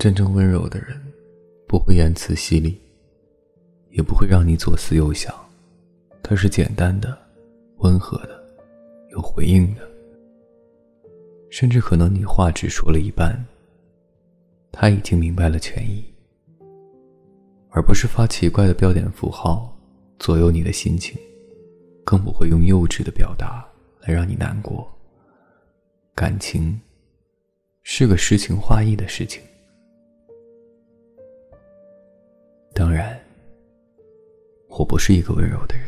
真正温柔的人，不会言辞犀利，也不会让你左思右想。他是简单的、温和的、有回应的，甚至可能你话只说了一半，他已经明白了全意，而不是发奇怪的标点符号左右你的心情，更不会用幼稚的表达来让你难过。感情是个诗情画意的事情，然，我不是一个温柔的人。